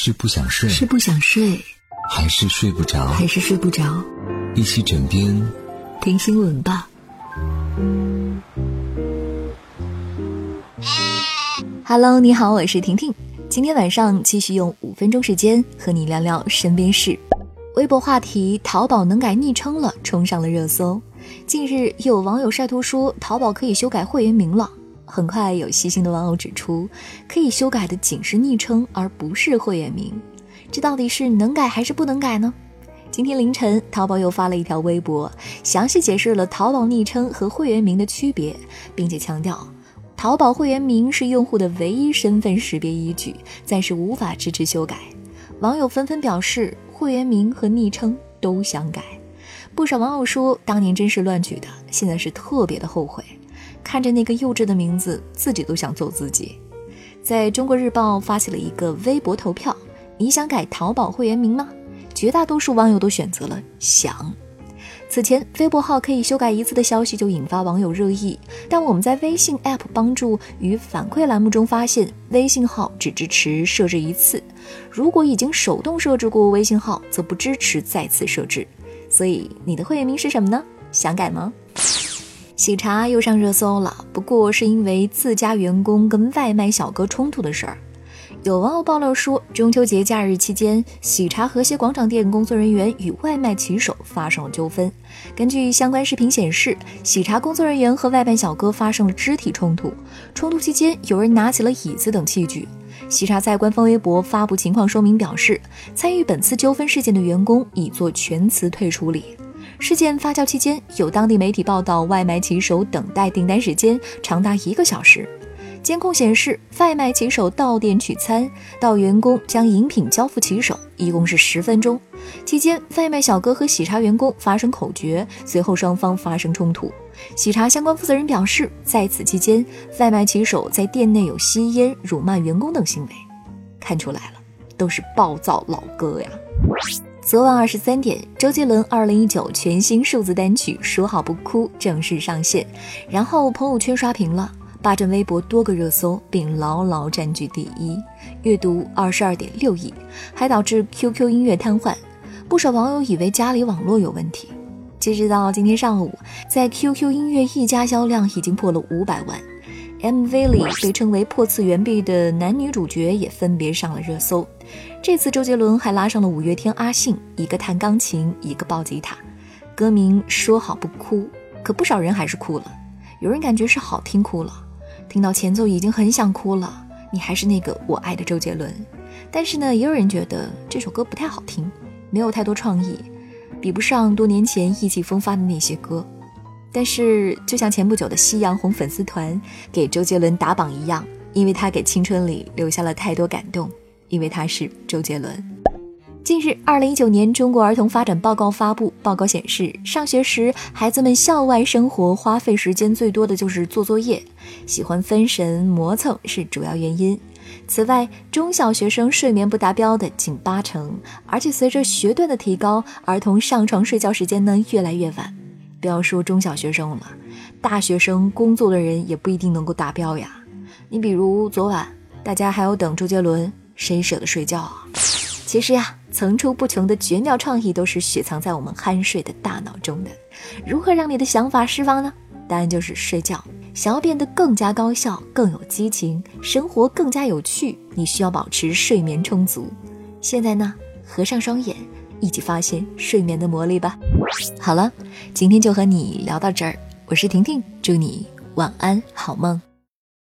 是不想睡，是不想睡，还是睡不着？还是睡不着？一起枕边听新闻吧。Hello，你好，我是婷婷。今天晚上继续用五分钟时间和你聊聊身边事。微博话题“淘宝能改昵称了”冲上了热搜。近日有网友晒图说，淘宝可以修改会员名了。很快有细心的网友指出，可以修改的仅是昵称，而不是会员名。这到底是能改还是不能改呢？今天凌晨，淘宝又发了一条微博，详细解释了淘宝昵称和会员名的区别，并且强调，淘宝会员名是用户的唯一身份识别依据，暂时无法支持修改。网友纷纷表示，会员名和昵称都想改。不少网友说，当年真是乱取的，现在是特别的后悔。看着那个幼稚的名字，自己都想揍自己。在中国日报发起了一个微博投票：你想改淘宝会员名吗？绝大多数网友都选择了想。此前，微博号可以修改一次的消息就引发网友热议，但我们在微信 App 帮助与反馈栏目中发现，微信号只支持设置一次。如果已经手动设置过微信号，则不支持再次设置。所以，你的会员名是什么呢？想改吗？喜茶又上热搜了，不过是因为自家员工跟外卖小哥冲突的事儿。有网友爆料说，中秋节假日期间，喜茶和谐广场店工作人员与外卖骑手发生了纠纷。根据相关视频显示，喜茶工作人员和外卖小哥发生了肢体冲突，冲突期间有人拿起了椅子等器具。喜茶在官方微博发布情况说明，表示参与本次纠纷事件的员工已做全辞退处理。事件发酵期间，有当地媒体报道，外卖骑手等待订单时间长达一个小时。监控显示，外卖骑手到店取餐到员工将饮品交付骑手，一共是十分钟。期间，外卖小哥和喜茶员工发生口角，随后双方发生冲突。喜茶相关负责人表示，在此期间，外卖骑手在店内有吸烟、辱骂员工等行为。看出来了，都是暴躁老哥呀。昨晚二十三点，周杰伦二零一九全新数字单曲《说好不哭》正式上线，然后朋友圈刷屏了，霸占微博多个热搜，并牢牢占据第一，阅读二十二点六亿，还导致 QQ 音乐瘫痪。不少网友以为家里网络有问题。截止到今天上午，在 QQ 音乐一家销量已经破了五百万。MV 里被称为破次元壁的男女主角也分别上了热搜。这次周杰伦还拉上了五月天阿信，一个弹钢琴，一个抱吉他。歌名说好不哭，可不少人还是哭了。有人感觉是好听哭了，听到前奏已经很想哭了。你还是那个我爱的周杰伦。但是呢，也有人觉得这首歌不太好听，没有太多创意，比不上多年前意气风发的那些歌。但是，就像前不久的夕阳红粉丝团给周杰伦打榜一样，因为他给青春里留下了太多感动，因为他是周杰伦。近日，二零一九年中国儿童发展报告发布，报告显示，上学时孩子们校外生活花费时间最多的就是做作业，喜欢分神磨蹭是主要原因。此外，中小学生睡眠不达标的近八成，而且随着学段的提高，儿童上床睡觉时间呢越来越晚。不要说中小学生了，大学生工作的人也不一定能够达标呀。你比如昨晚，大家还要等周杰伦，谁舍得睡觉啊？其实呀，层出不穷的绝妙创意都是雪藏在我们酣睡的大脑中的。如何让你的想法释放呢？答案就是睡觉。想要变得更加高效、更有激情，生活更加有趣，你需要保持睡眠充足。现在呢，合上双眼。一起发现睡眠的魔力吧。好了，今天就和你聊到这儿。我是婷婷，祝你晚安，好梦。